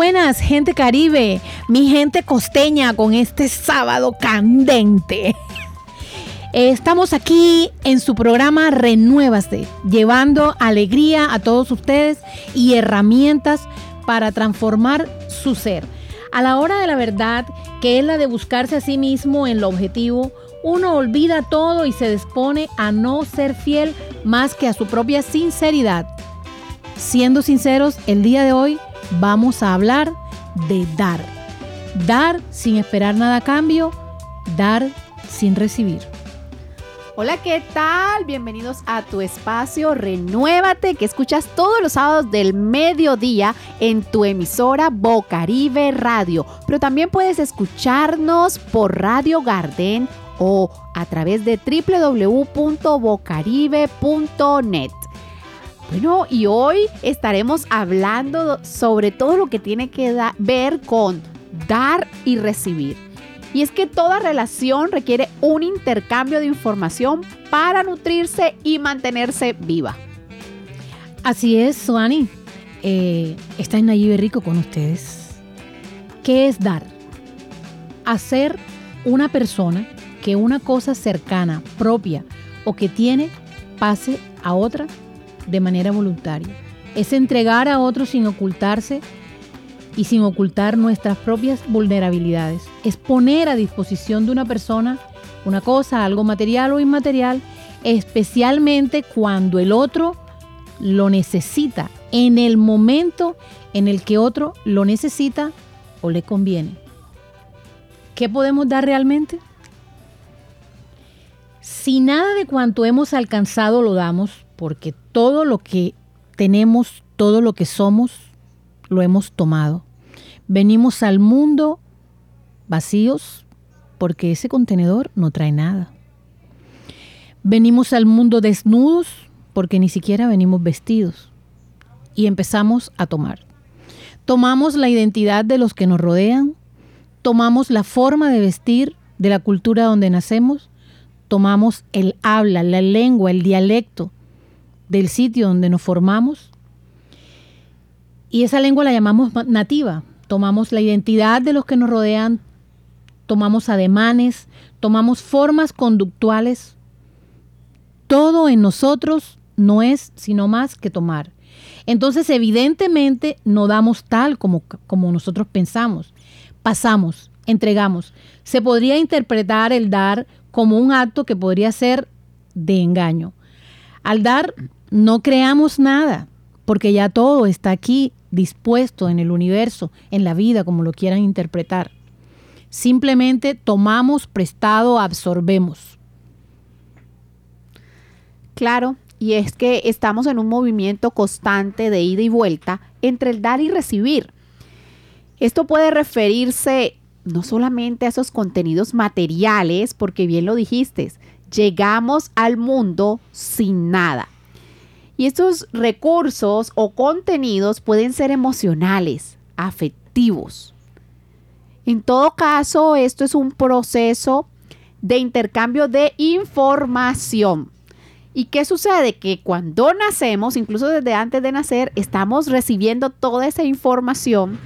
buenas, gente caribe, mi gente costeña con este sábado candente. Estamos aquí en su programa Renuévase, llevando alegría a todos ustedes y herramientas para transformar su ser. A la hora de la verdad, que es la de buscarse a sí mismo en lo objetivo, uno olvida todo y se dispone a no ser fiel más que a su propia sinceridad. Siendo sinceros, el día de hoy vamos a hablar de dar. Dar sin esperar nada a cambio, dar sin recibir. Hola, ¿qué tal? Bienvenidos a tu espacio Renuévate, que escuchas todos los sábados del mediodía en tu emisora Bocaribe Radio. Pero también puedes escucharnos por Radio Garden o a través de www.bocaribe.net. Bueno, y hoy estaremos hablando sobre todo lo que tiene que ver con dar y recibir. Y es que toda relación requiere un intercambio de información para nutrirse y mantenerse viva. Así es, Suani. Eh, está en Nayib Rico con ustedes. ¿Qué es dar? Hacer una persona que una cosa cercana, propia o que tiene pase a otra de manera voluntaria. Es entregar a otros sin ocultarse y sin ocultar nuestras propias vulnerabilidades. Es poner a disposición de una persona una cosa, algo material o inmaterial, especialmente cuando el otro lo necesita, en el momento en el que otro lo necesita o le conviene. ¿Qué podemos dar realmente? Si nada de cuanto hemos alcanzado lo damos, porque todo lo que tenemos, todo lo que somos, lo hemos tomado. Venimos al mundo vacíos porque ese contenedor no trae nada. Venimos al mundo desnudos porque ni siquiera venimos vestidos. Y empezamos a tomar. Tomamos la identidad de los que nos rodean, tomamos la forma de vestir de la cultura donde nacemos, tomamos el habla, la lengua, el dialecto del sitio donde nos formamos. Y esa lengua la llamamos nativa. Tomamos la identidad de los que nos rodean, tomamos ademanes, tomamos formas conductuales. Todo en nosotros no es sino más que tomar. Entonces, evidentemente, no damos tal como, como nosotros pensamos. Pasamos, entregamos. Se podría interpretar el dar como un acto que podría ser de engaño. Al dar no creamos nada, porque ya todo está aquí dispuesto en el universo, en la vida, como lo quieran interpretar. Simplemente tomamos prestado, absorbemos. Claro, y es que estamos en un movimiento constante de ida y vuelta entre el dar y recibir. Esto puede referirse no solamente a esos contenidos materiales, porque bien lo dijiste, llegamos al mundo sin nada. Y estos recursos o contenidos pueden ser emocionales, afectivos. En todo caso, esto es un proceso de intercambio de información. ¿Y qué sucede? Que cuando nacemos, incluso desde antes de nacer, estamos recibiendo toda esa información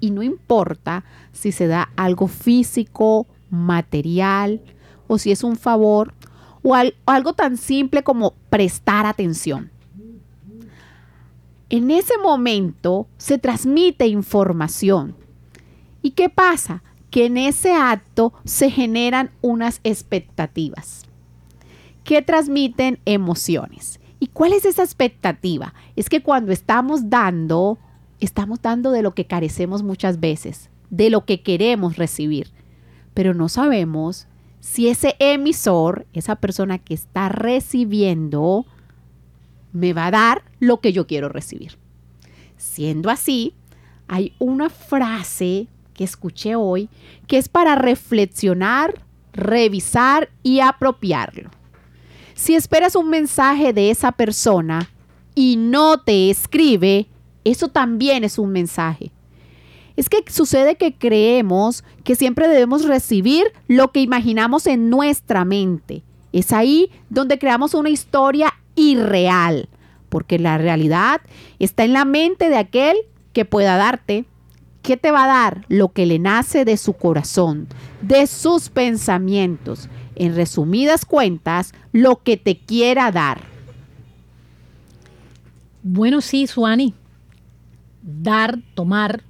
y no importa si se da algo físico, material o si es un favor o, algo tan simple como prestar atención. En ese momento se transmite información. ¿Y qué pasa? Que en ese acto se generan unas expectativas que transmiten emociones. ¿Y cuál es esa expectativa? Es que cuando estamos dando, estamos dando de lo que carecemos muchas veces, de lo que queremos recibir, pero no sabemos si ese emisor, esa persona que está recibiendo, me va a dar lo que yo quiero recibir. Siendo así, hay una frase que escuché hoy que es para reflexionar, revisar y apropiarlo. Si esperas un mensaje de esa persona y no te escribe, eso también es un mensaje. Es que sucede que creemos que siempre debemos recibir lo que imaginamos en nuestra mente. Es ahí donde creamos una historia irreal, porque la realidad está en la mente de aquel que pueda darte. ¿Qué te va a dar? Lo que le nace de su corazón, de sus pensamientos. En resumidas cuentas, lo que te quiera dar. Bueno, sí, Suani. Dar, tomar,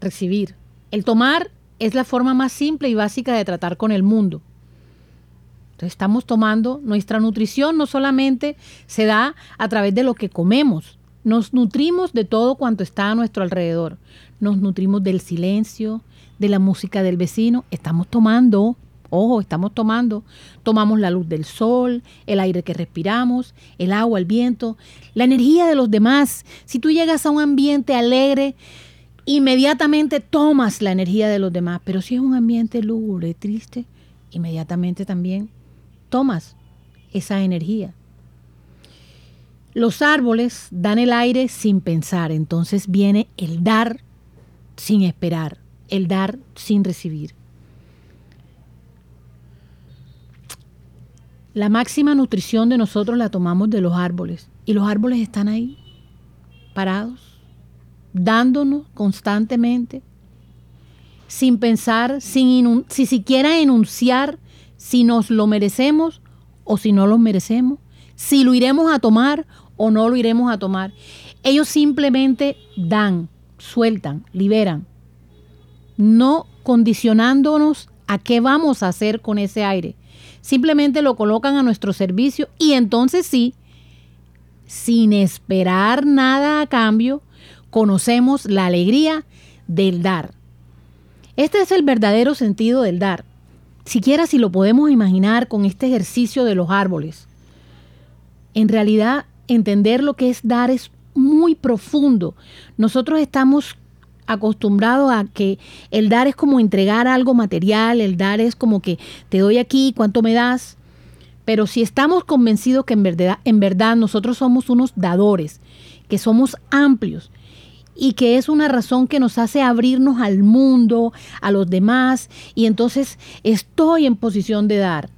recibir. El tomar es la forma más simple y básica de tratar con el mundo. Entonces estamos tomando nuestra nutrición, no solamente se da a través de lo que comemos, nos nutrimos de todo cuanto está a nuestro alrededor. Nos nutrimos del silencio, de la música del vecino. Estamos tomando, ojo, estamos tomando. Tomamos la luz del sol, el aire que respiramos, el agua, el viento, la energía de los demás. Si tú llegas a un ambiente alegre, inmediatamente tomas la energía de los demás. Pero si es un ambiente lúgubre, triste, inmediatamente también tomas esa energía. Los árboles dan el aire sin pensar, entonces viene el dar sin esperar, el dar sin recibir. La máxima nutrición de nosotros la tomamos de los árboles y los árboles están ahí, parados, dándonos constantemente, sin pensar, sin si siquiera enunciar si nos lo merecemos o si no lo merecemos, si lo iremos a tomar o no lo iremos a tomar. Ellos simplemente dan, sueltan, liberan, no condicionándonos a qué vamos a hacer con ese aire. Simplemente lo colocan a nuestro servicio y entonces sí, sin esperar nada a cambio, conocemos la alegría del dar. Este es el verdadero sentido del dar. Siquiera si lo podemos imaginar con este ejercicio de los árboles. En realidad, entender lo que es dar es muy profundo. Nosotros estamos acostumbrados a que el dar es como entregar algo material, el dar es como que te doy aquí, ¿cuánto me das? Pero si estamos convencidos que en verdad, en verdad nosotros somos unos dadores, que somos amplios, y que es una razón que nos hace abrirnos al mundo, a los demás, y entonces estoy en posición de dar.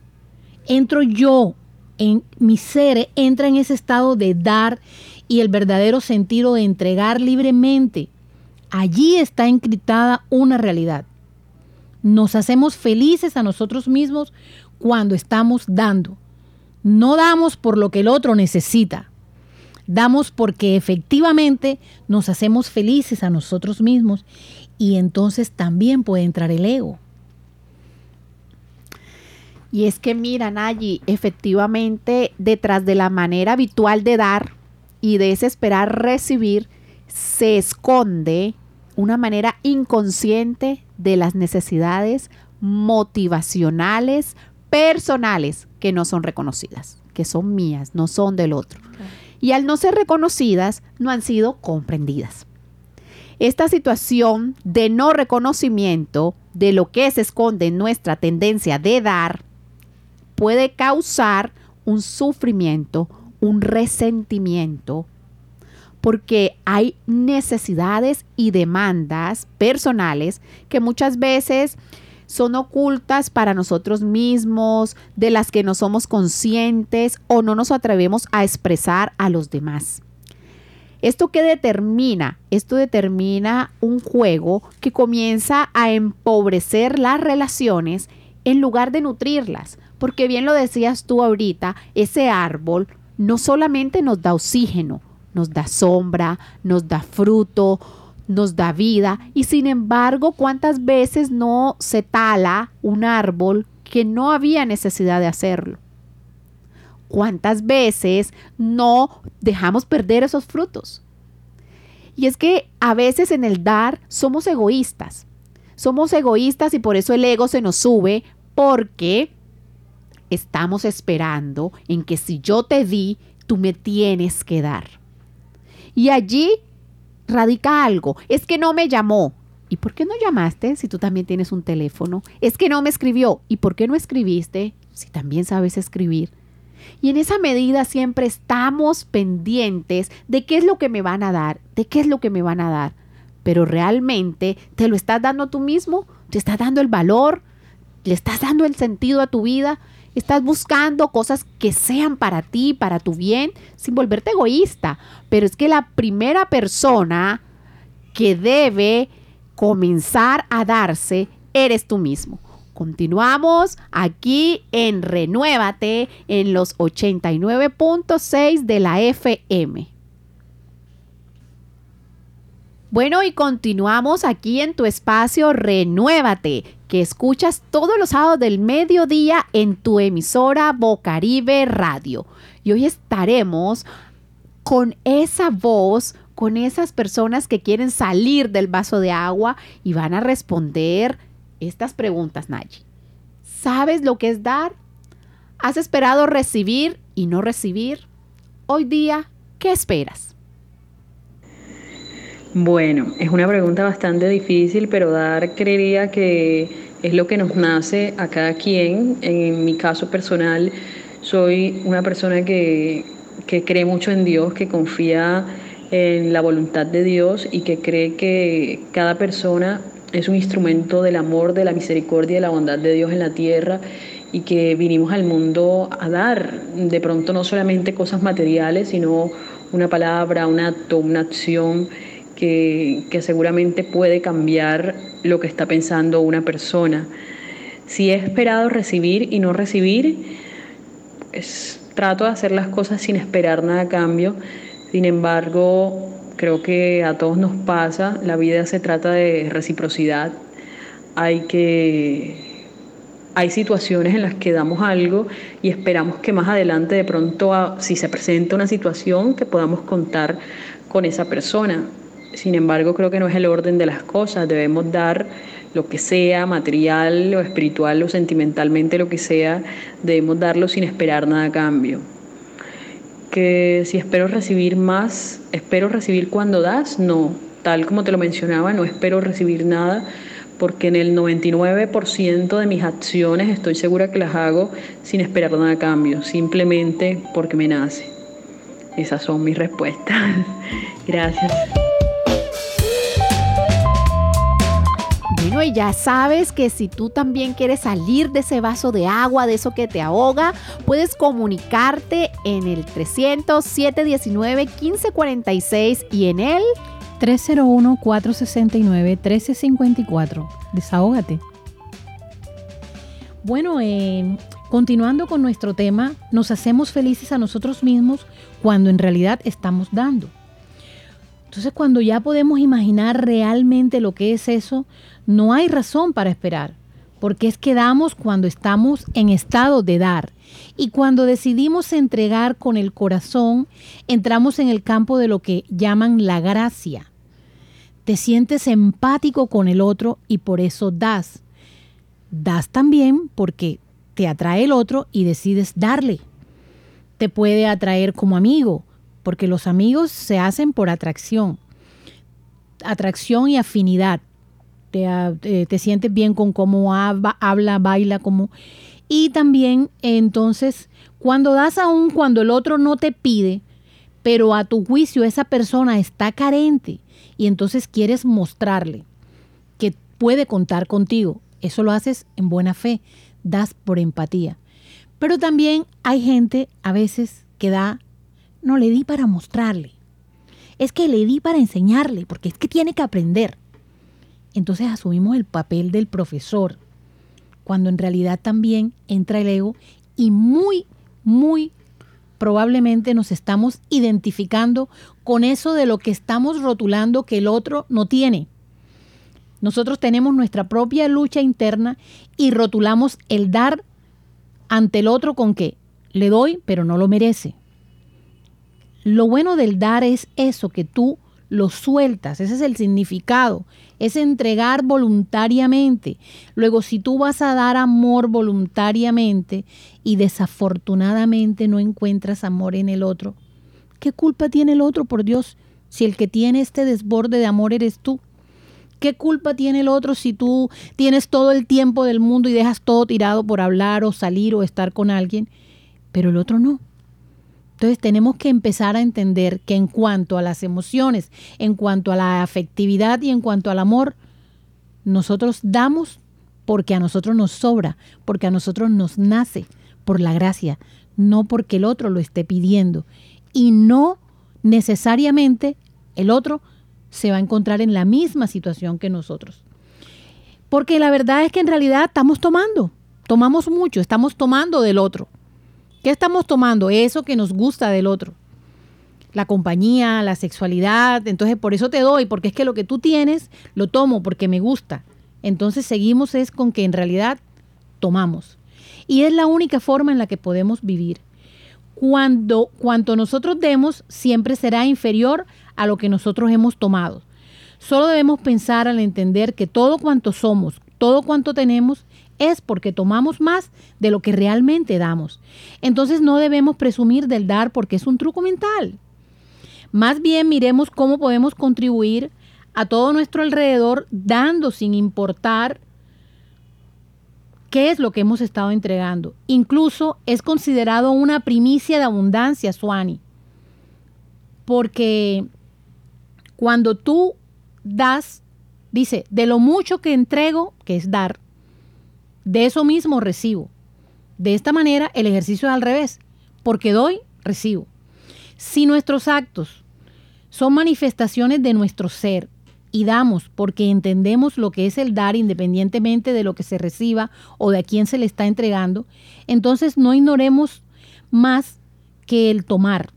Entro yo, en mi ser, entra en ese estado de dar y el verdadero sentido de entregar libremente. Allí está encriptada una realidad. Nos hacemos felices a nosotros mismos cuando estamos dando. No damos por lo que el otro necesita Damos porque efectivamente nos hacemos felices a nosotros mismos y entonces también puede entrar el ego. Y es que miran allí, efectivamente, detrás de la manera habitual de dar y de ese esperar recibir, se esconde una manera inconsciente de las necesidades motivacionales, personales, que no son reconocidas, que son mías, no son del otro y al no ser reconocidas no han sido comprendidas. Esta situación de no reconocimiento de lo que se esconde en nuestra tendencia de dar puede causar un sufrimiento, un resentimiento, porque hay necesidades y demandas personales que muchas veces son ocultas para nosotros mismos, de las que no somos conscientes o no nos atrevemos a expresar a los demás. ¿Esto qué determina? Esto determina un juego que comienza a empobrecer las relaciones en lugar de nutrirlas. Porque bien lo decías tú ahorita, ese árbol no solamente nos da oxígeno, nos da sombra, nos da fruto, nos da vida y sin embargo, ¿cuántas veces no se tala un árbol que no había necesidad de hacerlo? ¿Cuántas veces no dejamos perder esos frutos? Y es que a veces en el dar somos egoístas. Somos egoístas y por eso el ego se nos sube porque estamos esperando en que si yo te di, tú me tienes que dar. Y allí radica algo. Es que no me llamó. ¿Y por qué no llamaste si tú también tienes un teléfono? Es que no me escribió. ¿Y por qué no escribiste si también sabes escribir? Y en esa medida siempre estamos pendientes de qué es lo que me van a dar, de qué es lo que me van a dar. Pero realmente te lo estás dando tú mismo, te estás dando el valor, le estás dando el sentido a tu vida, estás buscando cosas que sean para ti, para tu bien, sin volverte egoísta. Pero es que la primera persona que debe comenzar a darse eres tú mismo. Continuamos aquí en Renuévate en los 89.6 de la FM. Bueno, y continuamos aquí en tu espacio Renuévate, que escuchas todos los sábados del mediodía en tu emisora Bocaribe Radio. Y hoy estaremos con esa voz, con esas personas que quieren salir del vaso de agua y van a responder estas preguntas, Nayi. ¿Sabes lo que es dar? ¿Has esperado recibir y no recibir? Hoy día, ¿qué esperas? Bueno, es una pregunta bastante difícil, pero dar creería que es lo que nos nace a cada quien. En mi caso personal, soy una persona que, que cree mucho en Dios, que confía en la voluntad de Dios y que cree que cada persona es un instrumento del amor, de la misericordia y de la bondad de Dios en la tierra y que vinimos al mundo a dar de pronto no solamente cosas materiales, sino una palabra, un acto, una acción que, seguramente puede cambiar lo que está pensando una persona. Si he esperado recibir y no recibir, pues, trato de hacer las cosas sin esperar nada a cambio. Sin embargo, creo que a todos nos pasa, la vida se trata de reciprocidad. Hay que hay situaciones en las que damos algo y esperamos que más adelante de pronto si se presenta una situación que podamos contar con esa persona. Sin embargo, creo que no es el orden de las cosas. Debemos dar lo que sea, material o espiritual o sentimentalmente, lo que sea, debemos darlo sin esperar nada a cambio. Que si espero recibir más, espero recibir cuando das, no. Tal como te lo mencionaba, no espero recibir nada porque en el 99% de mis acciones estoy segura que las hago sin esperar nada a cambio, simplemente porque me nace. Esas son mis respuestas. Gracias. Y ya sabes que si tú también quieres salir de ese vaso de agua, de eso que te ahoga, puedes comunicarte en el 300 719 1546 y en el 301-469-1354. Desahógate. Bueno, eh, continuando con nuestro tema, nos hacemos felices a nosotros mismos cuando en realidad estamos dando. Entonces, cuando ya podemos imaginar realmente lo que es eso, no hay razón para esperar, porque es que damos cuando estamos en estado de dar. Y cuando decidimos entregar con el corazón, entramos en el campo de lo que llaman la gracia. Te sientes empático con el otro y por eso das. Das también porque te atrae el otro y decides darle. Te puede atraer como amigo, porque los amigos se hacen por atracción. Atracción y afinidad. Ah, eh, te, sientes bien con cómo habla, baila, como... Y también entonces, cuando das aún cuando el otro no te pide, pero a tu juicio esa persona está carente y entonces quieres mostrarle que puede contar contigo, eso lo haces en buena fe, das por empatía. Pero también hay gente a veces que da, no le di para mostrarle, es que le di para enseñarle, porque es que tiene que aprender entonces asumimos el papel del profesor, cuando en realidad también entra el ego y muy, muy probablemente nos estamos identificando con eso de lo que estamos rotulando que el otro no tiene. Nosotros tenemos nuestra propia lucha interna y rotulamos el dar ante el otro con que le doy, pero no lo merece. Lo bueno del dar es eso, que tú lo sueltas, ese es el significado, es entregar voluntariamente. Luego, si tú vas a dar amor voluntariamente y desafortunadamente no encuentras amor en el otro, ¿qué culpa tiene el otro, por Dios, si el que tiene este desborde de amor eres tú? ¿Qué culpa tiene el otro si tú tienes todo el tiempo del mundo y dejas todo tirado por hablar o salir o estar con alguien, pero el otro no? Entonces tenemos que empezar a entender que en cuanto a las emociones, en cuanto a la afectividad y en cuanto al amor, nosotros damos porque a nosotros nos sobra, porque a nosotros nos nace por la gracia, no porque el otro lo esté pidiendo. Y no necesariamente el otro se va a encontrar en la misma situación que nosotros. Porque la verdad es que en realidad estamos tomando, tomamos mucho, estamos tomando del otro. ¿Qué estamos tomando? Eso que nos gusta del otro. La compañía, la sexualidad. Entonces, por eso te doy, porque es que lo que tú tienes, lo tomo porque me gusta. Entonces, seguimos es con que en realidad tomamos. Y es la única forma en la que podemos vivir. Cuando cuanto nosotros demos, siempre será inferior a lo que nosotros hemos tomado. Solo debemos pensar al entender que todo cuanto somos, todo cuanto tenemos, es porque tomamos más de lo que realmente damos. Entonces no debemos presumir del dar porque es un truco mental. Más bien miremos cómo podemos contribuir a todo nuestro alrededor dando sin importar qué es lo que hemos estado entregando. Incluso es considerado una primicia de abundancia, Suani. Porque cuando tú das, dice, de lo mucho que entrego, que es dar, de eso mismo recibo. De esta manera el ejercicio es al revés, porque doy, recibo. Si nuestros actos son manifestaciones de nuestro ser y damos porque entendemos lo que es el dar independientemente de lo que se reciba o de a quién se le está entregando, entonces no ignoremos más que el tomar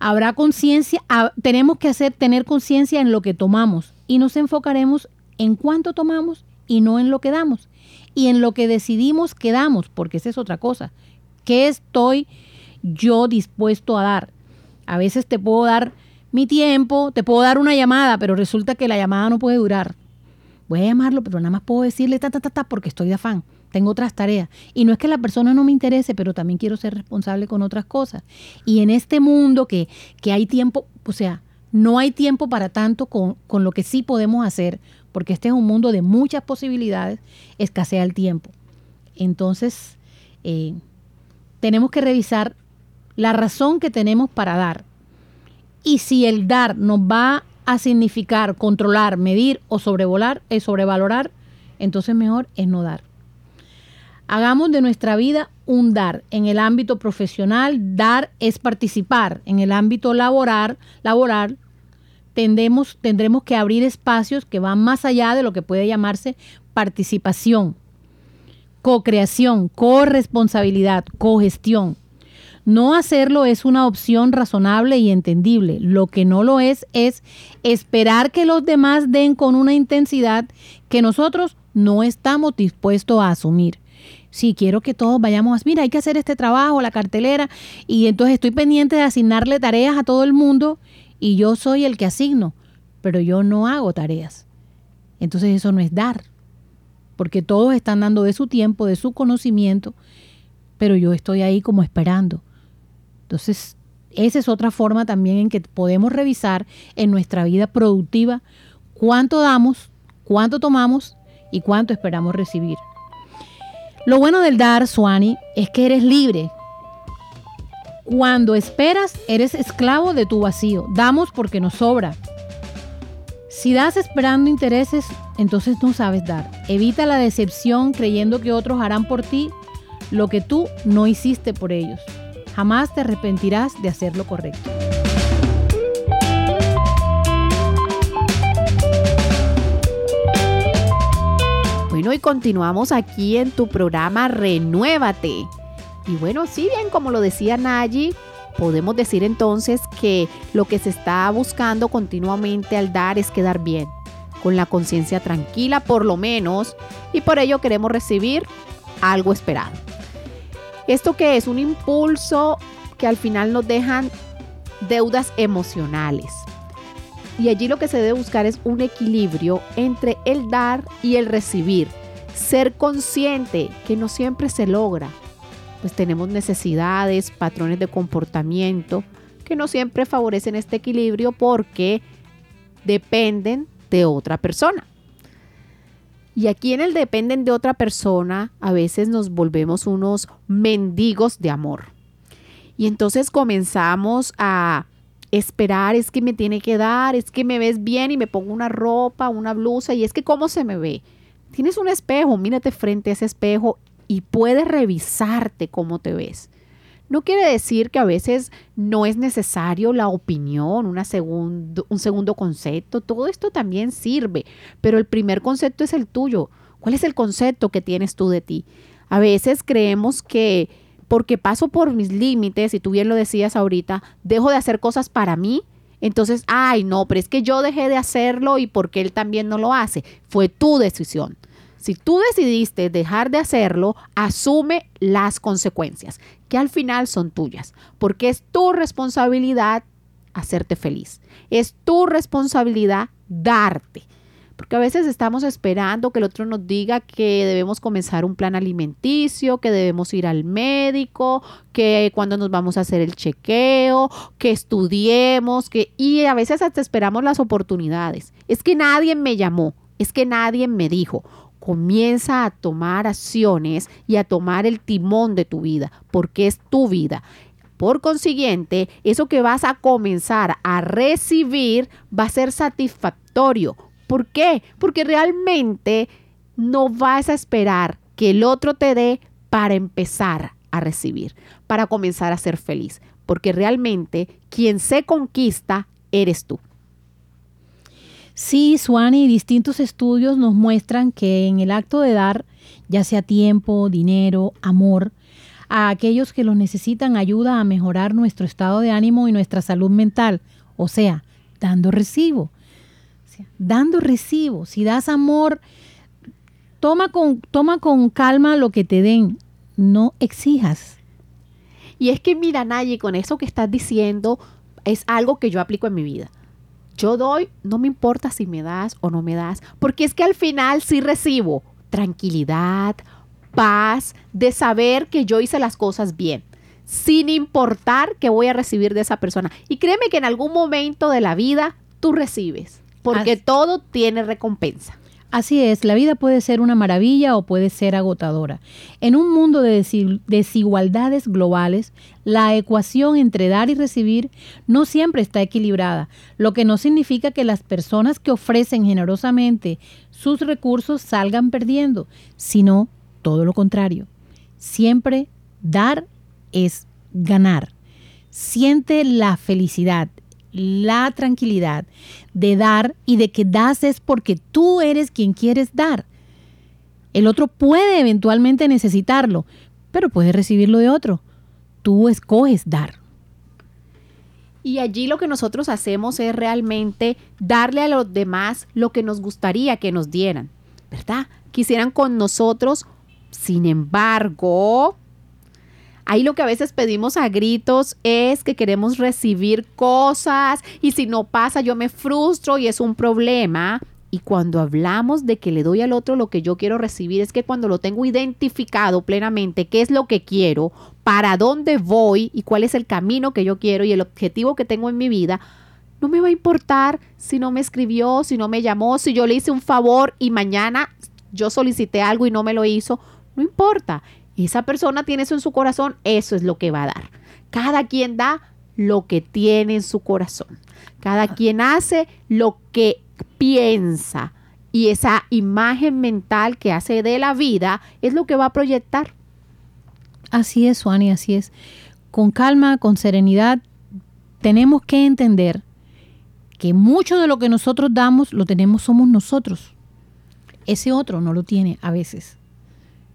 habrá conciencia, tenemos que hacer, tener conciencia en lo que tomamos y nos enfocaremos en cuánto tomamos y no en lo que damos. Y en lo que decidimos que damos, porque esa es otra cosa. ¿Qué estoy yo dispuesto a dar? A veces te puedo dar mi tiempo, te puedo dar una llamada, pero resulta que la llamada no puede durar. Voy a llamarlo, pero nada más puedo decirle ta, ta, ta, ta, porque estoy de afán tengo otras tareas. Y no es que la persona no me interese, pero también quiero ser responsable con otras cosas. Y en este mundo que, que hay tiempo, o sea, no hay tiempo para tanto con, con, lo que sí podemos hacer, porque este es un mundo de muchas posibilidades, escasea el tiempo. Entonces, eh, tenemos que revisar la razón que tenemos para dar. Y si el dar nos va a significar controlar, medir o sobrevolar, eh, sobrevalorar, entonces mejor es no dar. Hagamos de nuestra vida un dar. En el ámbito profesional, dar es participar. En el ámbito laboral, laboral tendremos, tendremos que abrir espacios que van más allá de lo que puede llamarse participación, co-creación, corresponsabilidad, cogestión. No hacerlo es una opción razonable y entendible. Lo que no lo es es esperar que los demás den con una intensidad que nosotros no estamos dispuestos a asumir. Si quiero que todos vayamos a, mira, hay que hacer este trabajo, la cartelera, y entonces estoy pendiente de asignarle tareas a todo el mundo y yo soy el que asigno, pero yo no hago tareas. Entonces eso no es dar, porque todos están dando de su tiempo, de su conocimiento, pero yo estoy ahí como esperando. Entonces, esa es otra forma también en que podemos revisar en nuestra vida productiva cuánto damos, cuánto tomamos y cuánto esperamos recibir. Lo bueno del dar, Suani, es que eres libre. Cuando esperas, eres esclavo de tu vacío. Damos porque nos sobra. Si das esperando intereses, entonces no sabes dar. Evita la decepción creyendo que otros harán por ti lo que tú no hiciste por ellos. Jamás te arrepentirás de hacer lo correcto. Bueno, y continuamos aquí en tu programa Renuévate. Y bueno, sí, bien, como lo decía Nayi, podemos decir entonces que lo que se está buscando continuamente al dar es quedar bien, con la conciencia tranquila por lo menos, y por ello queremos recibir algo esperado. ¿Esto que es? Un impulso que al final nos dejan deudas emocionales. Y allí lo que se debe buscar es un equilibrio entre el dar y el recibir. Ser consciente que no siempre se logra. Pues tenemos necesidades, patrones de comportamiento que no siempre favorecen este equilibrio porque dependen de otra persona. Y aquí en el dependen de otra persona, a veces nos volvemos unos mendigos de amor. Y entonces comenzamos a esperar, es que me tiene que dar, es que me ves bien y me pongo una ropa, una blusa y es que cómo se me ve. Tienes un espejo, mírate frente a ese espejo y puedes revisarte cómo te ves. No quiere decir que a veces no es necesario la opinión, un segundo concepto, todo esto también sirve, pero el primer concepto es el tuyo. ¿Cuál es el concepto que tienes tú de ti? A veces creemos que porque paso por mis límites, y tú bien lo decías ahorita, dejo de hacer cosas para mí, entonces, ay, no, pero es que yo dejé de hacerlo y porque él también no lo hace. Fue tu decisión. Si tú decidiste dejar de hacerlo, asume las consecuencias, que al final son tuyas, porque es tu responsabilidad hacerte feliz. Es tu responsabilidad darte. Porque a veces estamos esperando que el otro nos diga que debemos comenzar un plan alimenticio, que debemos ir al médico, que cuando nos vamos a hacer el chequeo, que estudiemos, que y a veces hasta esperamos las oportunidades. Es que nadie me llamó, es que nadie me dijo. Comienza a tomar acciones y a tomar el timón de tu vida, porque es tu vida. Por consiguiente, eso que vas a comenzar a recibir va a ser satisfactorio ¿Por qué? Porque realmente no vas a esperar que el otro te dé para empezar a recibir, para comenzar a ser feliz, porque realmente quien se conquista eres tú. Sí, Suani, distintos estudios nos muestran que en el acto de dar, ya sea tiempo, dinero, amor, a aquellos que lo necesitan ayuda a mejorar nuestro estado de ánimo y nuestra salud mental, o sea, dando recibo dando recibo. Si das amor, toma con, toma con calma lo que te den, no exijas. Y es que mira, Nayi, con eso que estás diciendo, es algo que yo aplico en mi vida. Yo doy, no me importa si me das o no me das, porque es que al final sí recibo tranquilidad, paz, de saber que yo hice las cosas bien, sin importar que voy a recibir de esa persona. Y créeme que en algún momento de la vida tú recibes porque todo tiene recompensa. Así es, la vida puede ser una maravilla o puede ser agotadora. En un mundo de desigualdades globales, la ecuación entre dar y recibir no siempre está equilibrada, lo que no significa que las personas que ofrecen generosamente sus recursos salgan perdiendo, sino todo lo contrario. Siempre dar es ganar. Siente la felicidad, la tranquilidad de dar y de que das es porque tú eres quien quieres dar. El otro puede eventualmente necesitarlo, pero puede recibirlo de otro. Tú escoges dar. Y allí lo que nosotros hacemos es realmente darle a los demás lo que nos gustaría que nos dieran, ¿verdad? Quisieran con nosotros, sin embargo, Ahí lo que a veces pedimos a gritos es que queremos recibir cosas y si no pasa yo me frustro y es un problema. Y cuando hablamos de que le doy al otro lo que yo quiero recibir, es que cuando lo tengo identificado plenamente, qué es lo que quiero, para dónde voy y cuál es el camino que yo quiero y el objetivo que tengo en mi vida, no me va a importar si no me escribió, si no me llamó, si yo le hice un favor y mañana yo solicité algo y no me lo hizo. No importa esa persona tiene eso en su corazón, eso es lo que va a dar. Cada quien da lo que tiene en su corazón. Cada ah. quien hace lo que piensa. Y esa imagen mental que hace de la vida es lo que va a proyectar. Así es, Suani, así es. Con calma, con serenidad, tenemos que entender que mucho de lo que nosotros damos lo tenemos somos nosotros. Ese otro no lo tiene a veces.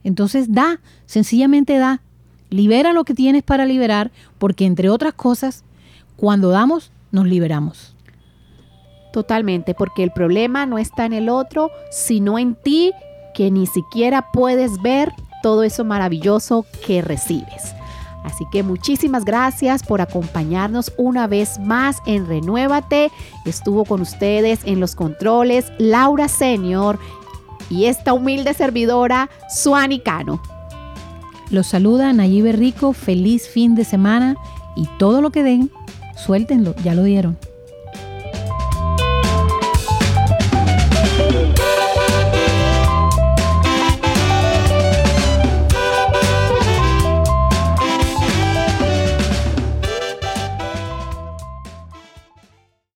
Entonces da, sencillamente da. Libera lo que tienes para liberar, porque entre otras cosas, cuando damos, nos liberamos. Totalmente, porque el problema no está en el otro, sino en ti, que ni siquiera puedes ver todo eso maravilloso que recibes. Así que muchísimas gracias por acompañarnos una vez más en Renuévate. Estuvo con ustedes en los controles Laura Senior y esta humilde servidora, Suani Cano. Los saluda Nayibe Rico, feliz fin de semana y todo lo que den, suéltenlo, ya lo dieron.